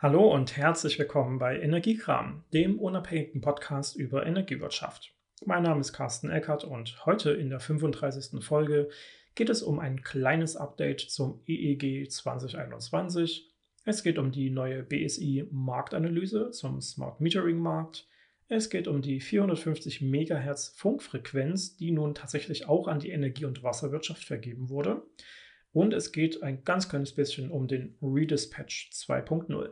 Hallo und herzlich willkommen bei Energiekram, dem unabhängigen Podcast über Energiewirtschaft. Mein Name ist Carsten Eckert und heute in der 35. Folge geht es um ein kleines Update zum EEG 2021. Es geht um die neue BSI Marktanalyse zum Smart Metering Markt. Es geht um die 450 MHz Funkfrequenz, die nun tatsächlich auch an die Energie- und Wasserwirtschaft vergeben wurde. Und es geht ein ganz kleines bisschen um den Redispatch 2.0.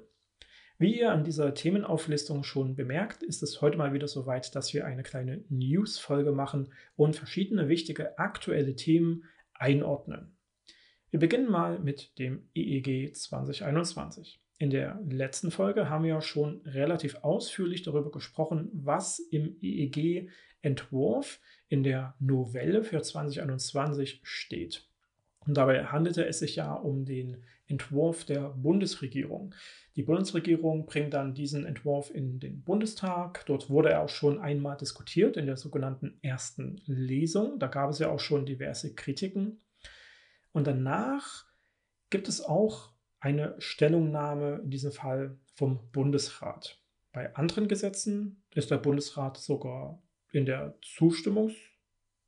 Wie ihr an dieser Themenauflistung schon bemerkt, ist es heute mal wieder soweit, dass wir eine kleine News-Folge machen und verschiedene wichtige aktuelle Themen einordnen. Wir beginnen mal mit dem EEG 2021. In der letzten Folge haben wir schon relativ ausführlich darüber gesprochen, was im EEG-Entwurf in der Novelle für 2021 steht. Und dabei handelte es sich ja um den Entwurf der Bundesregierung. Die Bundesregierung bringt dann diesen Entwurf in den Bundestag. Dort wurde er auch schon einmal diskutiert in der sogenannten ersten Lesung. Da gab es ja auch schon diverse Kritiken. Und danach gibt es auch eine Stellungnahme, in diesem Fall vom Bundesrat. Bei anderen Gesetzen ist der Bundesrat sogar in der Zustimmungs-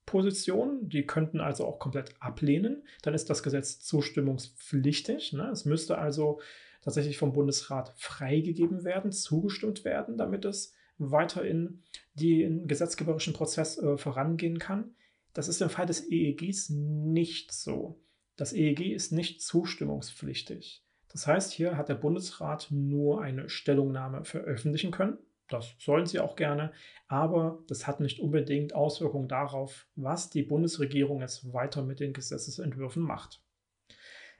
Position. Die könnten also auch komplett ablehnen. Dann ist das Gesetz zustimmungspflichtig. Ne? Es müsste also tatsächlich vom Bundesrat freigegeben werden, zugestimmt werden, damit es weiter in den gesetzgeberischen Prozess äh, vorangehen kann. Das ist im Fall des EEGs nicht so. Das EEG ist nicht zustimmungspflichtig. Das heißt, hier hat der Bundesrat nur eine Stellungnahme veröffentlichen können. Das sollen sie auch gerne, aber das hat nicht unbedingt Auswirkungen darauf, was die Bundesregierung jetzt weiter mit den Gesetzesentwürfen macht.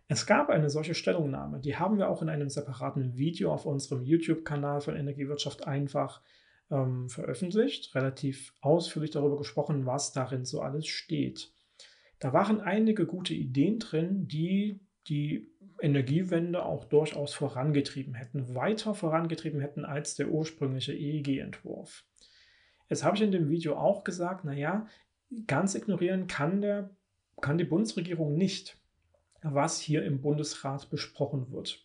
Es gab eine solche Stellungnahme, die haben wir auch in einem separaten Video auf unserem YouTube-Kanal von Energiewirtschaft einfach ähm, veröffentlicht, relativ ausführlich darüber gesprochen, was darin so alles steht. Da waren einige gute Ideen drin, die die Energiewende auch durchaus vorangetrieben hätten, weiter vorangetrieben hätten als der ursprüngliche EEG-Entwurf. Jetzt habe ich in dem Video auch gesagt, naja, ganz ignorieren kann, der, kann die Bundesregierung nicht, was hier im Bundesrat besprochen wird.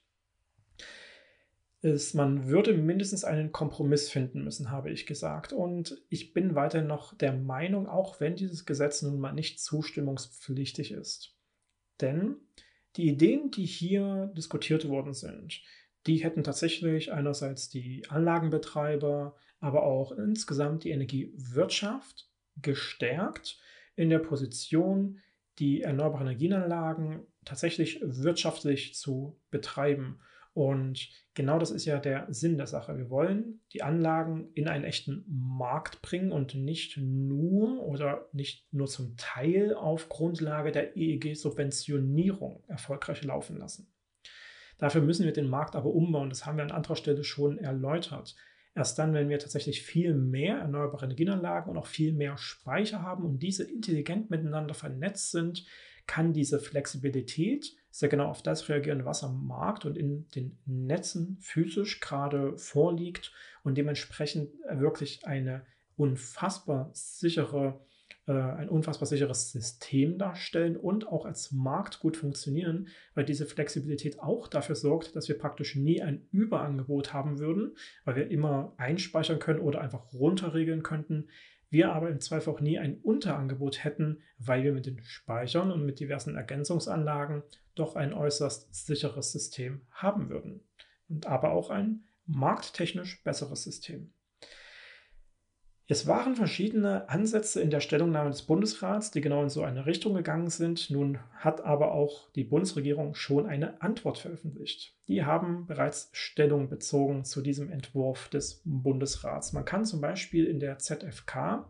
Ist, man würde mindestens einen Kompromiss finden müssen, habe ich gesagt. Und ich bin weiterhin noch der Meinung, auch wenn dieses Gesetz nun mal nicht zustimmungspflichtig ist. Denn die Ideen, die hier diskutiert worden sind, die hätten tatsächlich einerseits die Anlagenbetreiber, aber auch insgesamt die Energiewirtschaft gestärkt in der Position, die erneuerbaren Energienanlagen tatsächlich wirtschaftlich zu betreiben und genau das ist ja der Sinn der Sache. Wir wollen die Anlagen in einen echten Markt bringen und nicht nur oder nicht nur zum Teil auf Grundlage der EEG-Subventionierung erfolgreich laufen lassen. Dafür müssen wir den Markt aber umbauen. Das haben wir an anderer Stelle schon erläutert. Erst dann, wenn wir tatsächlich viel mehr erneuerbare Energienanlagen und auch viel mehr Speicher haben und diese intelligent miteinander vernetzt sind, kann diese Flexibilität sehr genau auf das reagieren, was am Markt und in den Netzen physisch gerade vorliegt und dementsprechend wirklich eine unfassbar sichere, äh, ein unfassbar sicheres System darstellen und auch als Markt gut funktionieren, weil diese Flexibilität auch dafür sorgt, dass wir praktisch nie ein Überangebot haben würden, weil wir immer einspeichern können oder einfach runterregeln könnten wir aber im Zweifel auch nie ein Unterangebot hätten, weil wir mit den Speichern und mit diversen Ergänzungsanlagen doch ein äußerst sicheres System haben würden. Und aber auch ein markttechnisch besseres System. Es waren verschiedene Ansätze in der Stellungnahme des Bundesrats, die genau in so eine Richtung gegangen sind. Nun hat aber auch die Bundesregierung schon eine Antwort veröffentlicht. Die haben bereits Stellung bezogen zu diesem Entwurf des Bundesrats. Man kann zum Beispiel in der ZFK,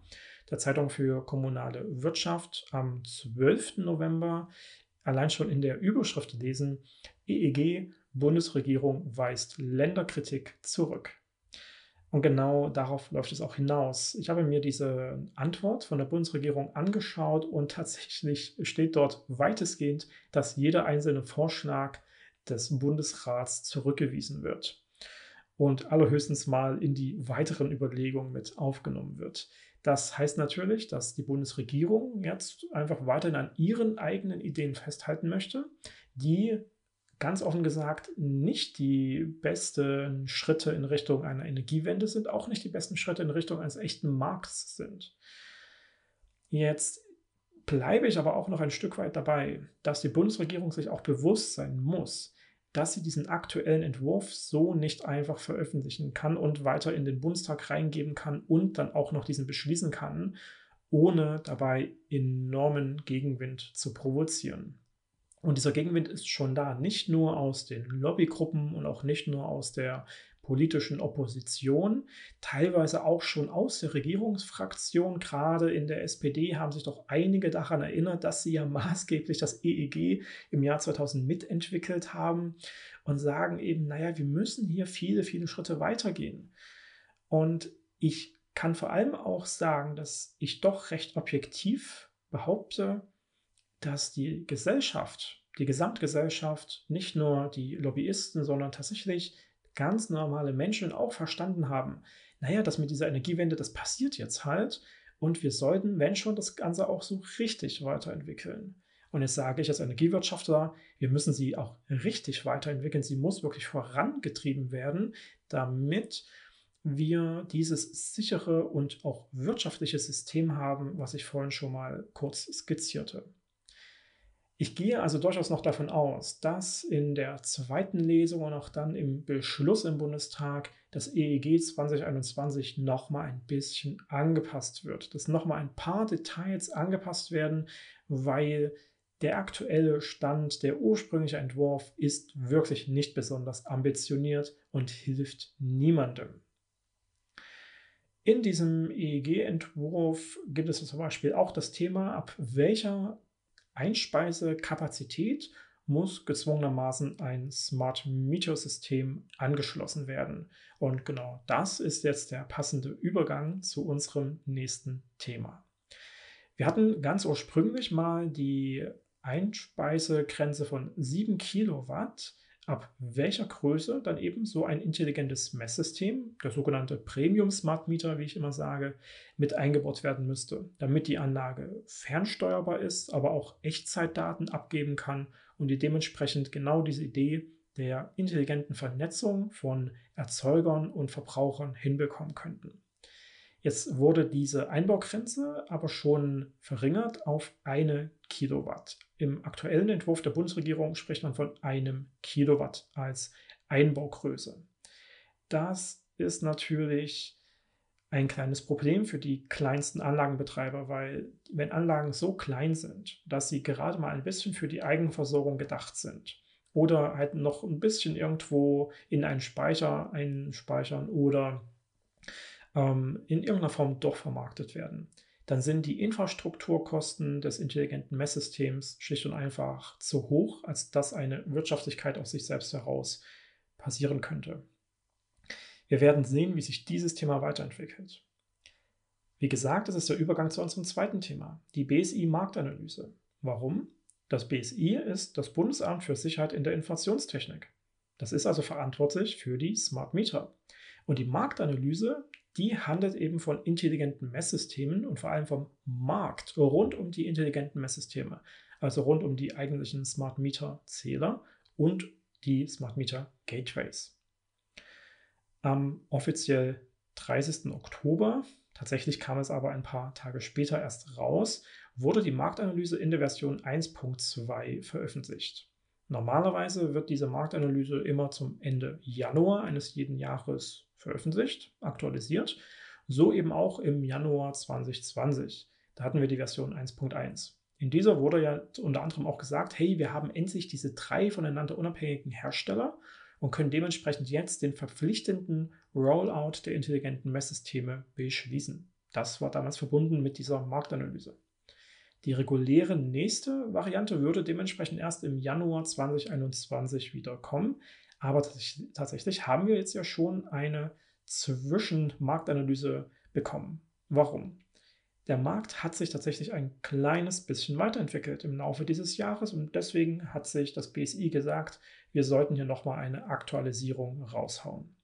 der Zeitung für kommunale Wirtschaft, am 12. November allein schon in der Überschrift lesen, EEG Bundesregierung weist Länderkritik zurück. Und genau darauf läuft es auch hinaus. Ich habe mir diese Antwort von der Bundesregierung angeschaut und tatsächlich steht dort weitestgehend, dass jeder einzelne Vorschlag des Bundesrats zurückgewiesen wird und allerhöchstens mal in die weiteren Überlegungen mit aufgenommen wird. Das heißt natürlich, dass die Bundesregierung jetzt einfach weiterhin an ihren eigenen Ideen festhalten möchte, die ganz offen gesagt nicht die besten Schritte in Richtung einer Energiewende sind, auch nicht die besten Schritte in Richtung eines echten Markts sind. Jetzt bleibe ich aber auch noch ein Stück weit dabei, dass die Bundesregierung sich auch bewusst sein muss, dass sie diesen aktuellen Entwurf so nicht einfach veröffentlichen kann und weiter in den Bundestag reingeben kann und dann auch noch diesen beschließen kann, ohne dabei enormen Gegenwind zu provozieren. Und dieser Gegenwind ist schon da, nicht nur aus den Lobbygruppen und auch nicht nur aus der politischen Opposition, teilweise auch schon aus der Regierungsfraktion. Gerade in der SPD haben sich doch einige daran erinnert, dass sie ja maßgeblich das EEG im Jahr 2000 mitentwickelt haben und sagen eben, naja, wir müssen hier viele, viele Schritte weitergehen. Und ich kann vor allem auch sagen, dass ich doch recht objektiv behaupte, dass die Gesellschaft, die Gesamtgesellschaft, nicht nur die Lobbyisten, sondern tatsächlich ganz normale Menschen auch verstanden haben, naja, das mit dieser Energiewende, das passiert jetzt halt und wir sollten, wenn schon, das Ganze auch so richtig weiterentwickeln. Und jetzt sage ich als Energiewirtschaftler, wir müssen sie auch richtig weiterentwickeln. Sie muss wirklich vorangetrieben werden, damit wir dieses sichere und auch wirtschaftliche System haben, was ich vorhin schon mal kurz skizzierte. Ich gehe also durchaus noch davon aus, dass in der zweiten Lesung und auch dann im Beschluss im Bundestag das EEG 2021 nochmal ein bisschen angepasst wird, dass nochmal ein paar Details angepasst werden, weil der aktuelle Stand, der ursprüngliche Entwurf ist wirklich nicht besonders ambitioniert und hilft niemandem. In diesem EEG-Entwurf gibt es zum Beispiel auch das Thema, ab welcher Einspeisekapazität muss gezwungenermaßen ein Smart Meter System angeschlossen werden. Und genau das ist jetzt der passende Übergang zu unserem nächsten Thema. Wir hatten ganz ursprünglich mal die Einspeisegrenze von 7 Kilowatt ab welcher Größe dann eben so ein intelligentes Messsystem, der sogenannte Premium Smart Meter, wie ich immer sage, mit eingebaut werden müsste, damit die Anlage fernsteuerbar ist, aber auch Echtzeitdaten abgeben kann und die dementsprechend genau diese Idee der intelligenten Vernetzung von Erzeugern und Verbrauchern hinbekommen könnten. Jetzt wurde diese Einbaugrenze aber schon verringert auf eine Kilowatt. Im aktuellen Entwurf der Bundesregierung spricht man von einem Kilowatt als Einbaugröße. Das ist natürlich ein kleines Problem für die kleinsten Anlagenbetreiber, weil wenn Anlagen so klein sind, dass sie gerade mal ein bisschen für die Eigenversorgung gedacht sind oder halt noch ein bisschen irgendwo in einen Speicher einspeichern oder ähm, in irgendeiner Form doch vermarktet werden, dann sind die Infrastrukturkosten des intelligenten Messsystems schlicht und einfach zu hoch, als dass eine Wirtschaftlichkeit aus sich selbst heraus passieren könnte. Wir werden sehen, wie sich dieses Thema weiterentwickelt. Wie gesagt, das ist der Übergang zu unserem zweiten Thema, die BSI-Marktanalyse. Warum? Das BSI ist das Bundesamt für Sicherheit in der Informationstechnik. Das ist also verantwortlich für die Smart Meter. Und die Marktanalyse die handelt eben von intelligenten Messsystemen und vor allem vom Markt rund um die intelligenten Messsysteme, also rund um die eigentlichen Smart Meter Zähler und die Smart Meter Gateways. Am offiziell 30. Oktober, tatsächlich kam es aber ein paar Tage später erst raus, wurde die Marktanalyse in der Version 1.2 veröffentlicht. Normalerweise wird diese Marktanalyse immer zum Ende Januar eines jeden Jahres veröffentlicht, aktualisiert. So eben auch im Januar 2020. Da hatten wir die Version 1.1. In dieser wurde ja unter anderem auch gesagt, hey, wir haben endlich diese drei voneinander unabhängigen Hersteller und können dementsprechend jetzt den verpflichtenden Rollout der intelligenten Messsysteme beschließen. Das war damals verbunden mit dieser Marktanalyse. Die reguläre nächste Variante würde dementsprechend erst im Januar 2021 wieder kommen. Aber tatsächlich haben wir jetzt ja schon eine Zwischenmarktanalyse bekommen. Warum? Der Markt hat sich tatsächlich ein kleines bisschen weiterentwickelt im Laufe dieses Jahres und deswegen hat sich das BSI gesagt, wir sollten hier nochmal eine Aktualisierung raushauen.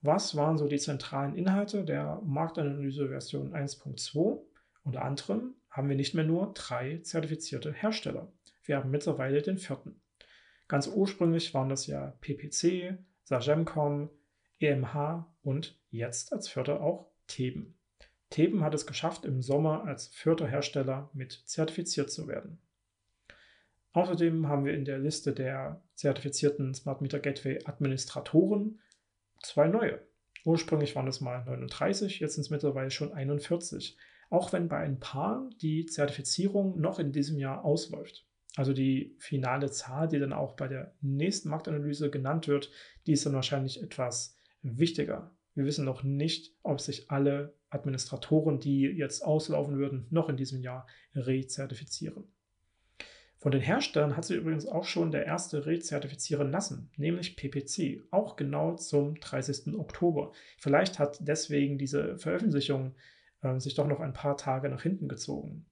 Was waren so die zentralen Inhalte der Marktanalyse Version 1.2? Unter anderem haben wir nicht mehr nur drei zertifizierte Hersteller. Wir haben mittlerweile den vierten. Ganz ursprünglich waren das ja PPC, Sagemcom, EMH und jetzt als vierter auch Theben. Theben hat es geschafft, im Sommer als vierter Hersteller mit zertifiziert zu werden. Außerdem haben wir in der Liste der zertifizierten Smart Meter Gateway Administratoren zwei neue. Ursprünglich waren es mal 39, jetzt sind es mittlerweile schon 41. Auch wenn bei ein paar die Zertifizierung noch in diesem Jahr ausläuft. Also die finale Zahl, die dann auch bei der nächsten Marktanalyse genannt wird, die ist dann wahrscheinlich etwas wichtiger. Wir wissen noch nicht, ob sich alle Administratoren, die jetzt auslaufen würden, noch in diesem Jahr rezertifizieren. Von den Herstellern hat sich übrigens auch schon der erste rezertifizieren lassen, nämlich PPC, auch genau zum 30. Oktober. Vielleicht hat deswegen diese Veröffentlichung äh, sich doch noch ein paar Tage nach hinten gezogen.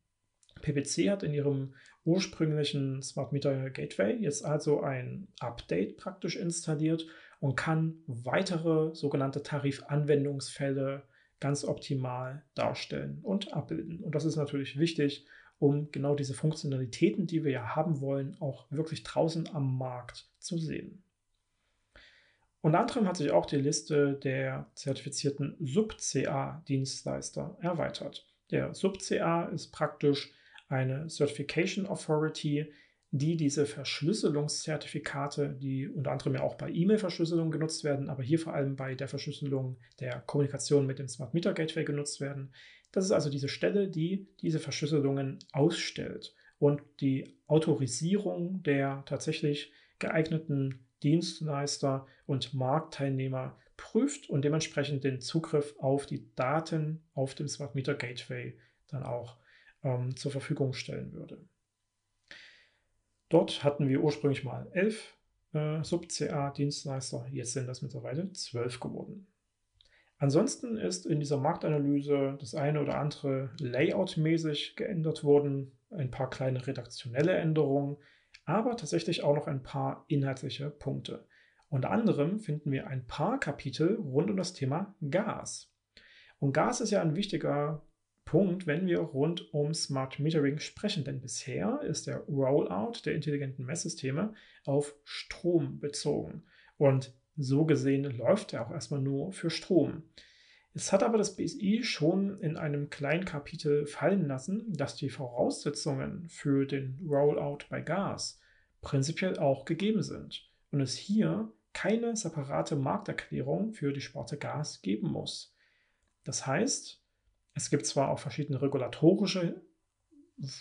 PPC hat in ihrem ursprünglichen Smart Meter Gateway jetzt also ein Update praktisch installiert und kann weitere sogenannte Tarifanwendungsfälle ganz optimal darstellen und abbilden. Und das ist natürlich wichtig, um genau diese Funktionalitäten, die wir ja haben wollen, auch wirklich draußen am Markt zu sehen. Unter anderem hat sich auch die Liste der zertifizierten Sub-CA-Dienstleister erweitert. Der Sub-CA ist praktisch eine Certification Authority, die diese Verschlüsselungszertifikate, die unter anderem ja auch bei E-Mail-Verschlüsselung genutzt werden, aber hier vor allem bei der Verschlüsselung der Kommunikation mit dem Smart Meter Gateway genutzt werden, das ist also diese Stelle, die diese Verschlüsselungen ausstellt und die Autorisierung der tatsächlich geeigneten Dienstleister und Marktteilnehmer prüft und dementsprechend den Zugriff auf die Daten auf dem Smart Meter Gateway dann auch ähm, zur Verfügung stellen würde. Dort hatten wir ursprünglich mal elf äh, Sub-CA-Dienstleister, jetzt sind das mittlerweile zwölf geworden. Ansonsten ist in dieser Marktanalyse das eine oder andere Layout-mäßig geändert worden, ein paar kleine redaktionelle Änderungen, aber tatsächlich auch noch ein paar inhaltliche Punkte. Unter anderem finden wir ein paar Kapitel rund um das Thema Gas. Und Gas ist ja ein wichtiger Punkt, wenn wir rund um Smart Metering sprechen, denn bisher ist der Rollout der intelligenten Messsysteme auf Strom bezogen. Und so gesehen läuft er auch erstmal nur für Strom. Es hat aber das BSI schon in einem kleinen Kapitel fallen lassen, dass die Voraussetzungen für den Rollout bei Gas prinzipiell auch gegeben sind und es hier keine separate Markterklärung für die Sparte Gas geben muss. Das heißt, es gibt zwar auch verschiedene regulatorische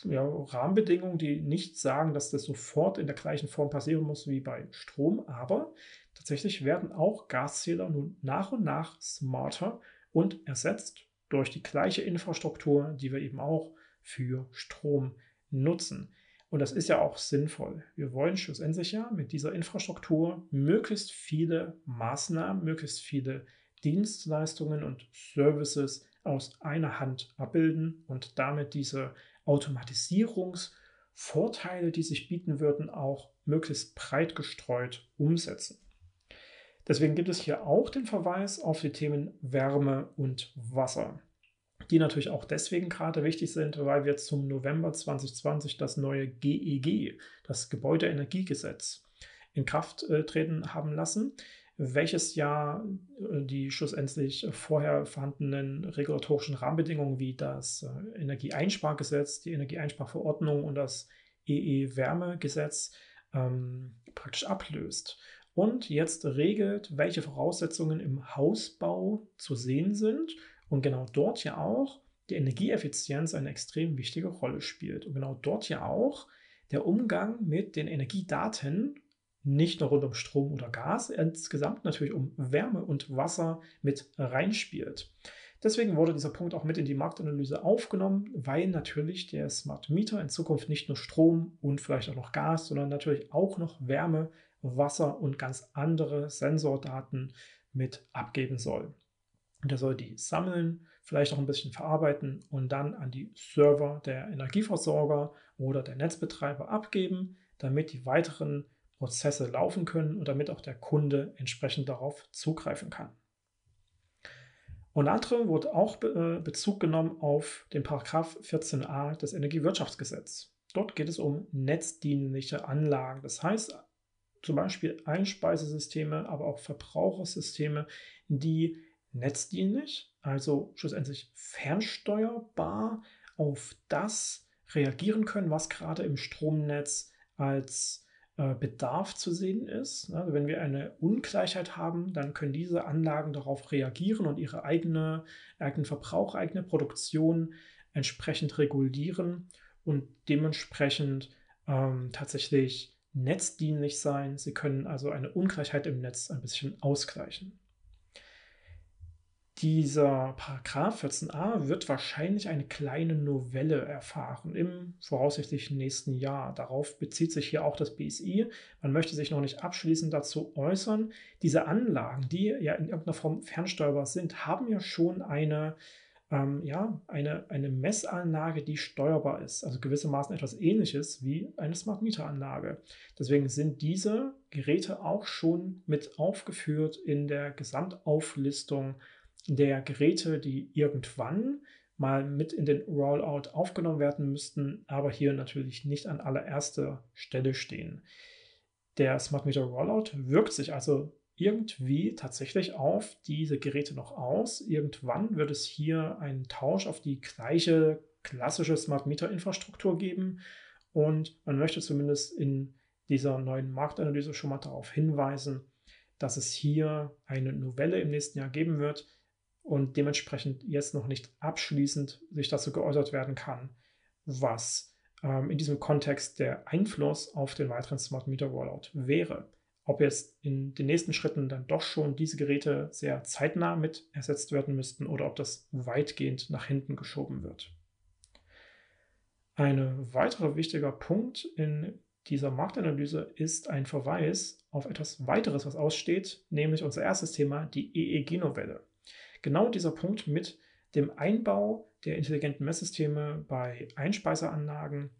ja, Rahmenbedingungen, die nicht sagen, dass das sofort in der gleichen Form passieren muss wie bei Strom, aber tatsächlich werden auch Gaszähler nun nach und nach smarter und ersetzt durch die gleiche Infrastruktur, die wir eben auch für Strom nutzen. Und das ist ja auch sinnvoll. Wir wollen schlussendlich ja mit dieser Infrastruktur möglichst viele Maßnahmen, möglichst viele Dienstleistungen und Services aus einer Hand abbilden und damit diese Automatisierungsvorteile, die sich bieten würden, auch möglichst breit gestreut umsetzen. Deswegen gibt es hier auch den Verweis auf die Themen Wärme und Wasser, die natürlich auch deswegen gerade wichtig sind, weil wir zum November 2020 das neue GEG, e das Gebäudeenergiegesetz, in Kraft äh, treten haben lassen welches ja äh, die schlussendlich vorher vorhandenen regulatorischen Rahmenbedingungen wie das äh, Energieeinspargesetz, die Energieeinsparverordnung und das EE-Wärmegesetz ähm, praktisch ablöst. Und jetzt regelt, welche Voraussetzungen im Hausbau zu sehen sind und genau dort ja auch die Energieeffizienz eine extrem wichtige Rolle spielt. Und genau dort ja auch der Umgang mit den Energiedaten nicht nur rund um Strom oder Gas, insgesamt natürlich um Wärme und Wasser mit reinspielt. Deswegen wurde dieser Punkt auch mit in die Marktanalyse aufgenommen, weil natürlich der Smart Meter in Zukunft nicht nur Strom und vielleicht auch noch Gas, sondern natürlich auch noch Wärme, Wasser und ganz andere Sensordaten mit abgeben soll. Und er soll die sammeln, vielleicht auch ein bisschen verarbeiten und dann an die Server der Energieversorger oder der Netzbetreiber abgeben, damit die weiteren Prozesse laufen können und damit auch der Kunde entsprechend darauf zugreifen kann. Unter anderem wurde auch äh, Bezug genommen auf den Paragraph 14a des Energiewirtschaftsgesetzes. Dort geht es um netzdienliche Anlagen. Das heißt, zum Beispiel Einspeisesysteme, aber auch Verbrauchersysteme, die netzdienlich, also schlussendlich fernsteuerbar auf das reagieren können, was gerade im Stromnetz als Bedarf zu sehen ist. Also wenn wir eine Ungleichheit haben, dann können diese Anlagen darauf reagieren und ihre eigene, eigenen Verbrauch, eigene Produktion entsprechend regulieren und dementsprechend ähm, tatsächlich netzdienlich sein. Sie können also eine Ungleichheit im Netz ein bisschen ausgleichen. Dieser Paragraph 14a wird wahrscheinlich eine kleine Novelle erfahren im voraussichtlich nächsten Jahr. Darauf bezieht sich hier auch das BSI. Man möchte sich noch nicht abschließend dazu äußern. Diese Anlagen, die ja in irgendeiner Form fernsteuerbar sind, haben ja schon eine, ähm, ja, eine, eine Messanlage, die steuerbar ist. Also gewissermaßen etwas ähnliches wie eine Smart Meter Anlage. Deswegen sind diese Geräte auch schon mit aufgeführt in der Gesamtauflistung der Geräte, die irgendwann mal mit in den Rollout aufgenommen werden müssten, aber hier natürlich nicht an allererster Stelle stehen. Der Smart Meter Rollout wirkt sich also irgendwie tatsächlich auf diese Geräte noch aus. Irgendwann wird es hier einen Tausch auf die gleiche klassische Smart Meter Infrastruktur geben und man möchte zumindest in dieser neuen Marktanalyse schon mal darauf hinweisen, dass es hier eine Novelle im nächsten Jahr geben wird, und dementsprechend jetzt noch nicht abschließend sich dazu geäußert werden kann, was ähm, in diesem Kontext der Einfluss auf den weiteren Smart Meter Rollout wäre. Ob jetzt in den nächsten Schritten dann doch schon diese Geräte sehr zeitnah mit ersetzt werden müssten oder ob das weitgehend nach hinten geschoben wird. Ein weiterer wichtiger Punkt in dieser Marktanalyse ist ein Verweis auf etwas weiteres, was aussteht, nämlich unser erstes Thema, die EEG-Novelle. Genau dieser Punkt mit dem Einbau der intelligenten Messsysteme bei Einspeiseanlagen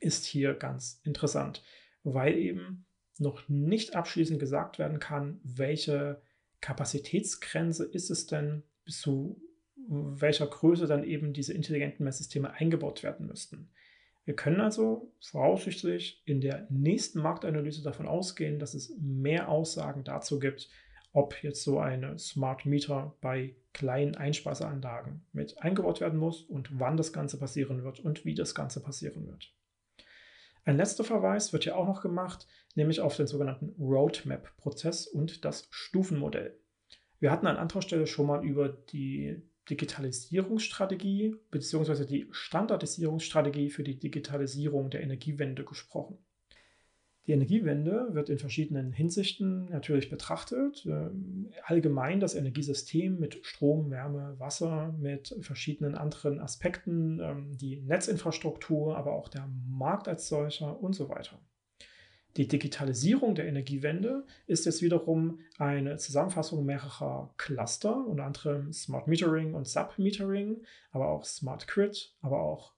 ist hier ganz interessant, weil eben noch nicht abschließend gesagt werden kann, welche Kapazitätsgrenze ist es denn, bis zu welcher Größe dann eben diese intelligenten Messsysteme eingebaut werden müssten. Wir können also voraussichtlich in der nächsten Marktanalyse davon ausgehen, dass es mehr Aussagen dazu gibt, ob jetzt so eine Smart Meter bei kleinen Einspeiseanlagen mit eingebaut werden muss und wann das Ganze passieren wird und wie das Ganze passieren wird. Ein letzter Verweis wird hier auch noch gemacht, nämlich auf den sogenannten Roadmap-Prozess und das Stufenmodell. Wir hatten an anderer Stelle schon mal über die Digitalisierungsstrategie bzw. die Standardisierungsstrategie für die Digitalisierung der Energiewende gesprochen. Die Energiewende wird in verschiedenen Hinsichten natürlich betrachtet. Ähm, allgemein das Energiesystem mit Strom, Wärme, Wasser, mit verschiedenen anderen Aspekten, ähm, die Netzinfrastruktur, aber auch der Markt als solcher und so weiter. Die Digitalisierung der Energiewende ist jetzt wiederum eine Zusammenfassung mehrerer Cluster, unter anderem Smart Metering und Sub-Metering, aber auch Smart Grid, aber auch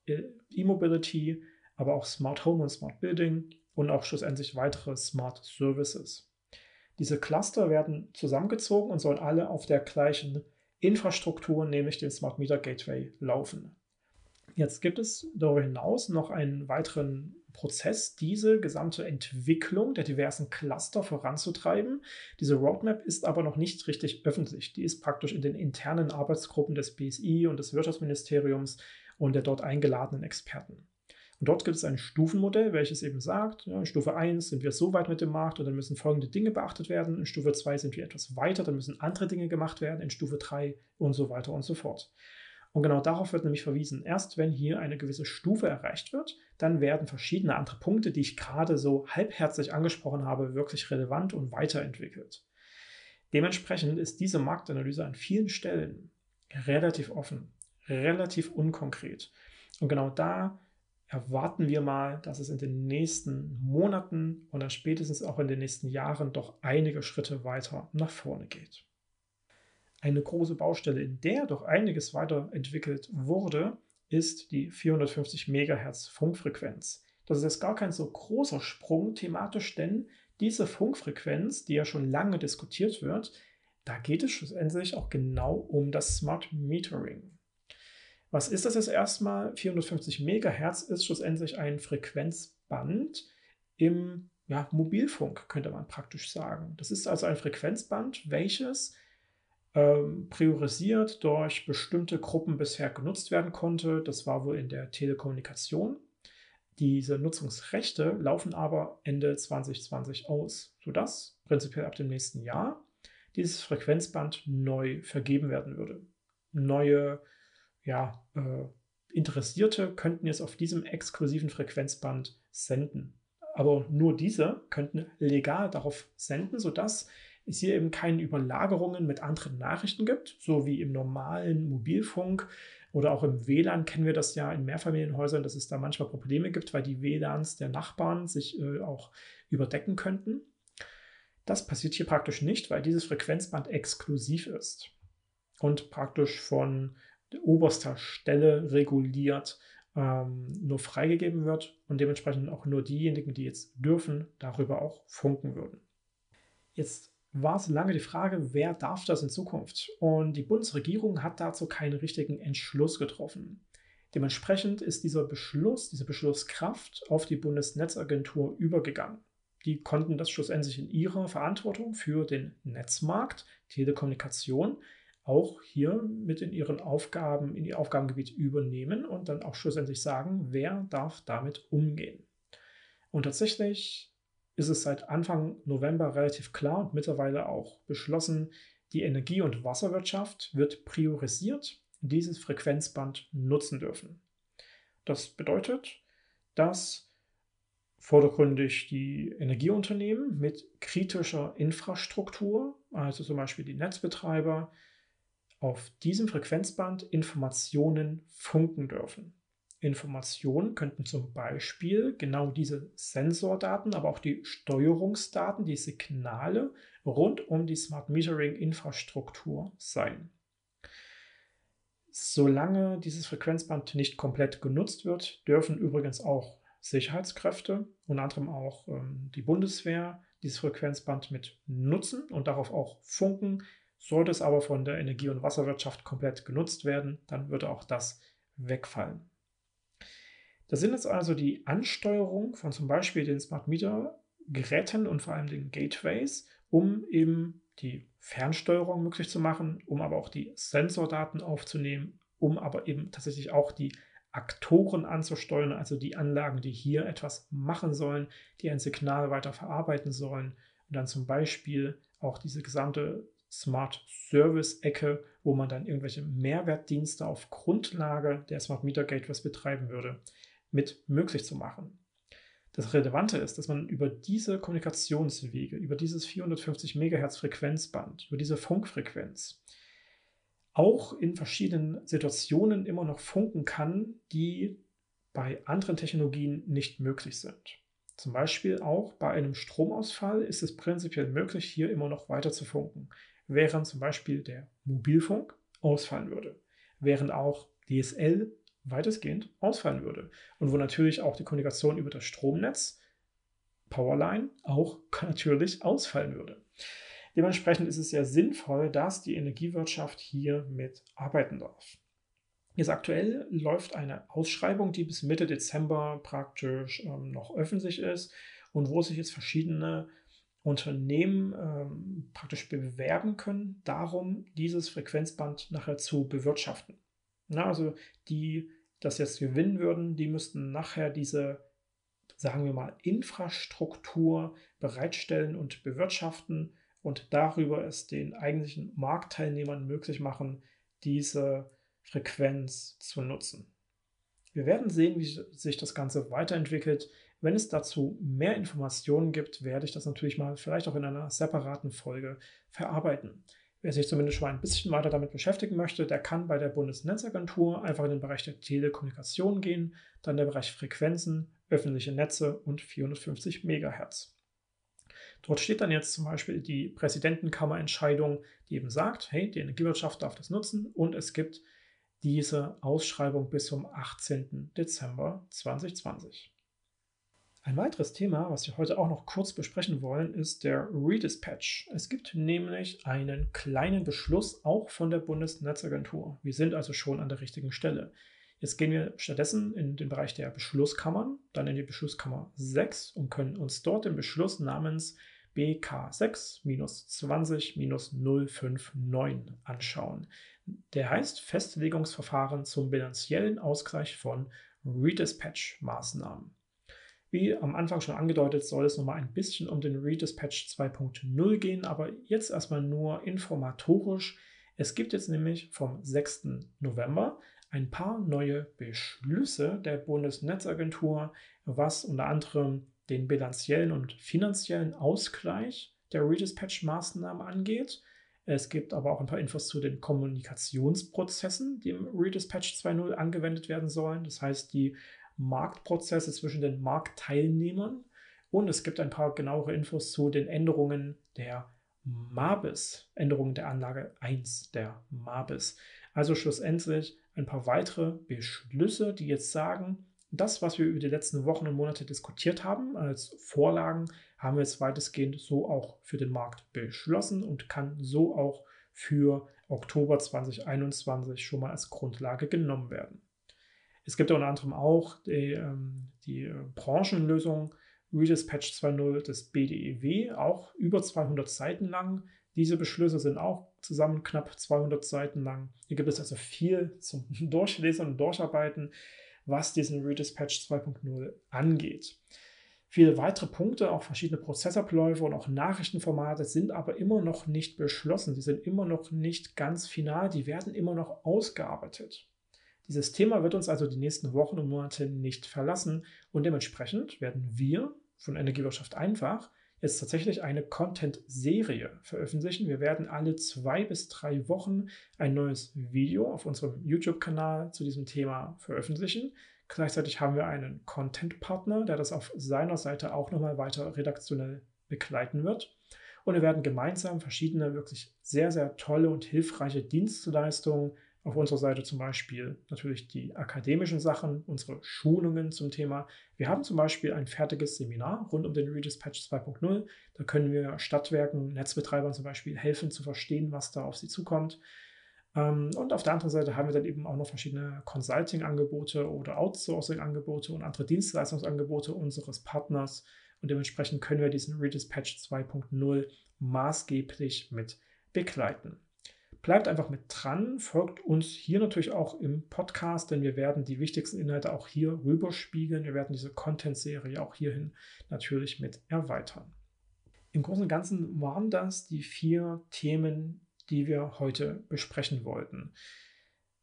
E-Mobility, aber auch Smart Home und Smart Building und auch schlussendlich weitere Smart Services. Diese Cluster werden zusammengezogen und sollen alle auf der gleichen Infrastruktur, nämlich dem Smart Meter Gateway, laufen. Jetzt gibt es darüber hinaus noch einen weiteren Prozess, diese gesamte Entwicklung der diversen Cluster voranzutreiben. Diese Roadmap ist aber noch nicht richtig öffentlich. Die ist praktisch in den internen Arbeitsgruppen des BSI und des Wirtschaftsministeriums und der dort eingeladenen Experten. Und dort gibt es ein Stufenmodell, welches eben sagt, ja, in Stufe 1 sind wir so weit mit dem Markt und dann müssen folgende Dinge beachtet werden. In Stufe 2 sind wir etwas weiter, dann müssen andere Dinge gemacht werden. In Stufe 3 und so weiter und so fort. Und genau darauf wird nämlich verwiesen. Erst wenn hier eine gewisse Stufe erreicht wird, dann werden verschiedene andere Punkte, die ich gerade so halbherzig angesprochen habe, wirklich relevant und weiterentwickelt. Dementsprechend ist diese Marktanalyse an vielen Stellen relativ offen, relativ unkonkret. Und genau da erwarten wir mal, dass es in den nächsten Monaten und dann spätestens auch in den nächsten Jahren doch einige Schritte weiter nach vorne geht. Eine große Baustelle, in der doch einiges weiterentwickelt wurde, ist die 450 MHz Funkfrequenz. Das ist jetzt gar kein so großer Sprung thematisch, denn diese Funkfrequenz, die ja schon lange diskutiert wird, da geht es schlussendlich auch genau um das Smart Metering. Was ist das jetzt erstmal? 450 MHz ist schlussendlich ein Frequenzband im ja, Mobilfunk, könnte man praktisch sagen. Das ist also ein Frequenzband, welches ähm, priorisiert durch bestimmte Gruppen bisher genutzt werden konnte. Das war wohl in der Telekommunikation. Diese Nutzungsrechte laufen aber Ende 2020 aus, sodass prinzipiell ab dem nächsten Jahr dieses Frequenzband neu vergeben werden würde. Neue ja, äh, Interessierte könnten jetzt auf diesem exklusiven Frequenzband senden. Aber nur diese könnten legal darauf senden, sodass es hier eben keine Überlagerungen mit anderen Nachrichten gibt, so wie im normalen Mobilfunk oder auch im WLAN kennen wir das ja in Mehrfamilienhäusern, dass es da manchmal Probleme gibt, weil die WLANs der Nachbarn sich äh, auch überdecken könnten. Das passiert hier praktisch nicht, weil dieses Frequenzband exklusiv ist und praktisch von oberster Stelle reguliert ähm, nur freigegeben wird und dementsprechend auch nur diejenigen, die jetzt dürfen, darüber auch funken würden. Jetzt war es lange die Frage, wer darf das in Zukunft? Und die Bundesregierung hat dazu keinen richtigen Entschluss getroffen. Dementsprechend ist dieser Beschluss, diese Beschlusskraft auf die Bundesnetzagentur übergegangen. Die konnten das schlussendlich in ihrer Verantwortung für den Netzmarkt, Telekommunikation, auch hier mit in ihren Aufgaben, in ihr Aufgabengebiet übernehmen und dann auch schlussendlich sagen, wer darf damit umgehen. Und tatsächlich ist es seit Anfang November relativ klar und mittlerweile auch beschlossen, die Energie- und Wasserwirtschaft wird priorisiert dieses Frequenzband nutzen dürfen. Das bedeutet, dass vordergründig die Energieunternehmen mit kritischer Infrastruktur, also zum Beispiel die Netzbetreiber, auf diesem Frequenzband Informationen funken dürfen. Informationen könnten zum Beispiel genau diese Sensordaten, aber auch die Steuerungsdaten, die Signale rund um die Smart Metering Infrastruktur sein. Solange dieses Frequenzband nicht komplett genutzt wird, dürfen übrigens auch Sicherheitskräfte, unter anderem auch ähm, die Bundeswehr, dieses Frequenzband mit nutzen und darauf auch funken. Sollte es aber von der Energie- und Wasserwirtschaft komplett genutzt werden, dann würde auch das wegfallen. Das sind jetzt also die Ansteuerung von zum Beispiel den Smart Meter Geräten und vor allem den Gateways, um eben die Fernsteuerung möglich zu machen, um aber auch die Sensordaten aufzunehmen, um aber eben tatsächlich auch die Aktoren anzusteuern, also die Anlagen, die hier etwas machen sollen, die ein Signal weiter verarbeiten sollen und dann zum Beispiel auch diese gesamte Smart Service Ecke, wo man dann irgendwelche Mehrwertdienste auf Grundlage der Smart Meter Gateways betreiben würde mit möglich zu machen. Das Relevante ist, dass man über diese Kommunikationswege, über dieses 450 MHz Frequenzband, über diese Funkfrequenz, auch in verschiedenen Situationen immer noch funken kann, die bei anderen Technologien nicht möglich sind. Zum Beispiel auch bei einem Stromausfall ist es prinzipiell möglich, hier immer noch weiter zu funken, während zum Beispiel der Mobilfunk ausfallen würde, während auch DSL weitestgehend ausfallen würde. Und wo natürlich auch die Kommunikation über das Stromnetz, Powerline, auch natürlich ausfallen würde. Dementsprechend ist es sehr sinnvoll, dass die Energiewirtschaft hier mitarbeiten darf. Jetzt aktuell läuft eine Ausschreibung, die bis Mitte Dezember praktisch ähm, noch öffentlich ist und wo sich jetzt verschiedene Unternehmen ähm, praktisch bewerben können, darum dieses Frequenzband nachher zu bewirtschaften. Na, also die das jetzt gewinnen würden, die müssten nachher diese, sagen wir mal, Infrastruktur bereitstellen und bewirtschaften und darüber es den eigentlichen Marktteilnehmern möglich machen, diese Frequenz zu nutzen. Wir werden sehen, wie sich das Ganze weiterentwickelt. Wenn es dazu mehr Informationen gibt, werde ich das natürlich mal vielleicht auch in einer separaten Folge verarbeiten. Wer sich zumindest schon ein bisschen weiter damit beschäftigen möchte, der kann bei der Bundesnetzagentur einfach in den Bereich der Telekommunikation gehen, dann der Bereich Frequenzen, öffentliche Netze und 450 MHz. Dort steht dann jetzt zum Beispiel die Präsidentenkammerentscheidung, die eben sagt, hey, die Energiewirtschaft darf das nutzen und es gibt diese Ausschreibung bis zum 18. Dezember 2020. Ein weiteres Thema, was wir heute auch noch kurz besprechen wollen, ist der Redispatch. Es gibt nämlich einen kleinen Beschluss auch von der Bundesnetzagentur. Wir sind also schon an der richtigen Stelle. Jetzt gehen wir stattdessen in den Bereich der Beschlusskammern, dann in die Beschlusskammer 6 und können uns dort den Beschluss namens BK6-20-059 anschauen. Der heißt Festlegungsverfahren zum bilanziellen Ausgleich von Redispatch-Maßnahmen. Wie am Anfang schon angedeutet, soll es nochmal ein bisschen um den Redispatch 2.0 gehen, aber jetzt erstmal nur informatorisch. Es gibt jetzt nämlich vom 6. November ein paar neue Beschlüsse der Bundesnetzagentur, was unter anderem den bilanziellen und finanziellen Ausgleich der Redispatch-Maßnahmen angeht. Es gibt aber auch ein paar Infos zu den Kommunikationsprozessen, die im Redispatch 2.0 angewendet werden sollen. Das heißt, die Marktprozesse zwischen den Marktteilnehmern. Und es gibt ein paar genauere Infos zu den Änderungen der MABIS, Änderungen der Anlage 1 der MABIS. Also schlussendlich ein paar weitere Beschlüsse, die jetzt sagen, das, was wir über die letzten Wochen und Monate diskutiert haben, als Vorlagen, haben wir jetzt weitestgehend so auch für den Markt beschlossen und kann so auch für Oktober 2021 schon mal als Grundlage genommen werden. Es gibt unter anderem auch die, ähm, die äh, Branchenlösung Redispatch 2.0 des BDEW, auch über 200 Seiten lang. Diese Beschlüsse sind auch zusammen knapp 200 Seiten lang. Hier gibt es also viel zum Durchlesen und Durcharbeiten was diesen Redispatch 2.0 angeht. Viele weitere Punkte, auch verschiedene Prozessabläufe und auch Nachrichtenformate sind aber immer noch nicht beschlossen. Die sind immer noch nicht ganz final. Die werden immer noch ausgearbeitet. Dieses Thema wird uns also die nächsten Wochen und Monate nicht verlassen und dementsprechend werden wir von Energiewirtschaft einfach jetzt tatsächlich eine Content-Serie veröffentlichen. Wir werden alle zwei bis drei Wochen ein neues Video auf unserem YouTube-Kanal zu diesem Thema veröffentlichen. Gleichzeitig haben wir einen Content-Partner, der das auf seiner Seite auch nochmal weiter redaktionell begleiten wird. Und wir werden gemeinsam verschiedene wirklich sehr, sehr tolle und hilfreiche Dienstleistungen auf unserer Seite zum Beispiel natürlich die akademischen Sachen, unsere Schulungen zum Thema. Wir haben zum Beispiel ein fertiges Seminar rund um den Redispatch 2.0. Da können wir Stadtwerken, Netzbetreibern zum Beispiel helfen zu verstehen, was da auf sie zukommt. Ähm, und auf der anderen Seite haben wir dann eben auch noch verschiedene Consulting-Angebote oder Outsourcing-Angebote und andere Dienstleistungsangebote unseres Partners. Und dementsprechend können wir diesen Redispatch 2.0 maßgeblich mit begleiten. Bleibt einfach mit dran, folgt uns hier natürlich auch im Podcast, denn wir werden die wichtigsten Inhalte auch hier rüberspiegeln. Wir werden diese Content-Serie auch hierhin natürlich mit erweitern. Im Großen und Ganzen waren das die vier Themen, die wir heute besprechen wollten.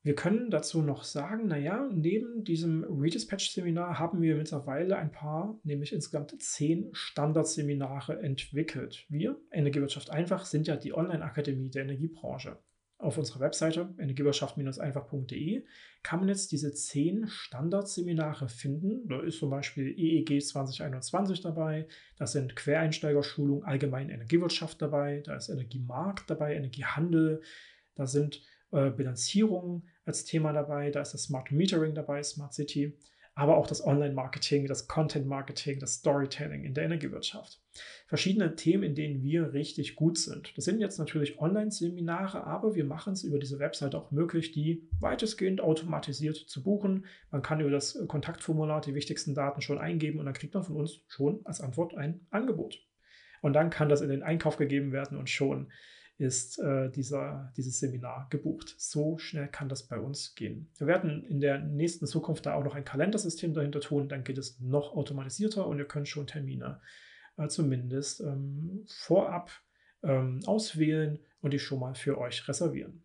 Wir können dazu noch sagen, naja, neben diesem Redispatch-Seminar haben wir mittlerweile ein paar, nämlich insgesamt zehn Standardseminare entwickelt. Wir, Energiewirtschaft einfach, sind ja die Online-Akademie der Energiebranche auf unserer Webseite energiewirtschaft-einfach.de kann man jetzt diese zehn Standardseminare finden. Da ist zum Beispiel EEG 2021 dabei, da sind Quereinsteigerschulungen allgemein Energiewirtschaft dabei, da ist Energiemarkt dabei, Energiehandel, da sind äh, Bilanzierungen als Thema dabei, da ist das Smart Metering dabei, Smart City aber auch das Online-Marketing, das Content-Marketing, das Storytelling in der Energiewirtschaft. Verschiedene Themen, in denen wir richtig gut sind. Das sind jetzt natürlich Online-Seminare, aber wir machen es über diese Website auch möglich, die weitestgehend automatisiert zu buchen. Man kann über das Kontaktformular die wichtigsten Daten schon eingeben und dann kriegt man von uns schon als Antwort ein Angebot. Und dann kann das in den Einkauf gegeben werden und schon ist äh, dieser, dieses Seminar gebucht. So schnell kann das bei uns gehen. Wir werden in der nächsten Zukunft da auch noch ein Kalendersystem dahinter tun. Dann geht es noch automatisierter und ihr könnt schon Termine äh, zumindest ähm, vorab ähm, auswählen und die schon mal für euch reservieren.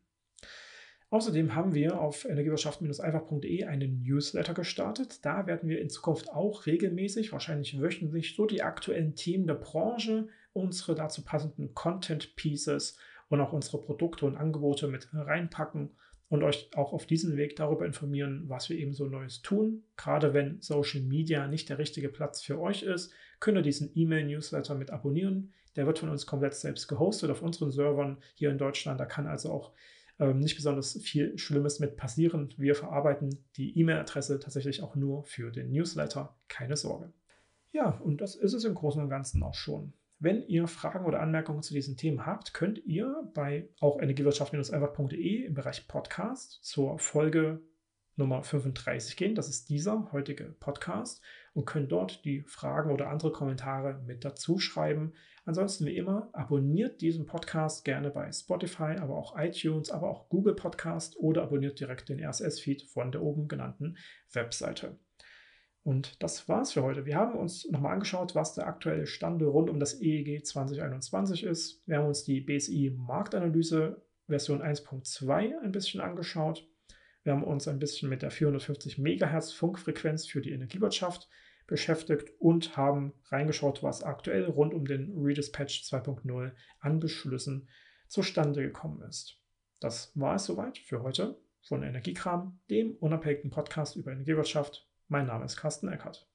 Außerdem haben wir auf energiewirtschaft-einfach.de einen Newsletter gestartet. Da werden wir in Zukunft auch regelmäßig, wahrscheinlich wöchentlich, so die aktuellen Themen der Branche unsere dazu passenden Content Pieces und auch unsere Produkte und Angebote mit reinpacken und euch auch auf diesem Weg darüber informieren, was wir eben so Neues tun. Gerade wenn Social Media nicht der richtige Platz für euch ist, könnt ihr diesen E-Mail-Newsletter mit abonnieren. Der wird von uns komplett selbst gehostet auf unseren Servern hier in Deutschland. Da kann also auch ähm, nicht besonders viel Schlimmes mit passieren. Wir verarbeiten die E-Mail-Adresse tatsächlich auch nur für den Newsletter. Keine Sorge. Ja, und das ist es im Großen und Ganzen auch schon. Wenn ihr Fragen oder Anmerkungen zu diesen Themen habt, könnt ihr bei auch energiewirtschaft-einfach.de im Bereich Podcast zur Folge Nummer 35 gehen. Das ist dieser heutige Podcast und können dort die Fragen oder andere Kommentare mit dazu schreiben. Ansonsten wie immer, abonniert diesen Podcast gerne bei Spotify, aber auch iTunes, aber auch Google Podcast oder abonniert direkt den RSS-Feed von der oben genannten Webseite. Und das war's für heute. Wir haben uns nochmal angeschaut, was der aktuelle Stand rund um das EEG 2021 ist. Wir haben uns die BSI Marktanalyse Version 1.2 ein bisschen angeschaut. Wir haben uns ein bisschen mit der 450 MHz Funkfrequenz für die Energiewirtschaft beschäftigt und haben reingeschaut, was aktuell rund um den Redispatch 2.0 an Beschlüssen zustande gekommen ist. Das war es soweit für heute von Energiekram, dem unabhängigen Podcast über Energiewirtschaft. Mein Name ist Carsten Eckert.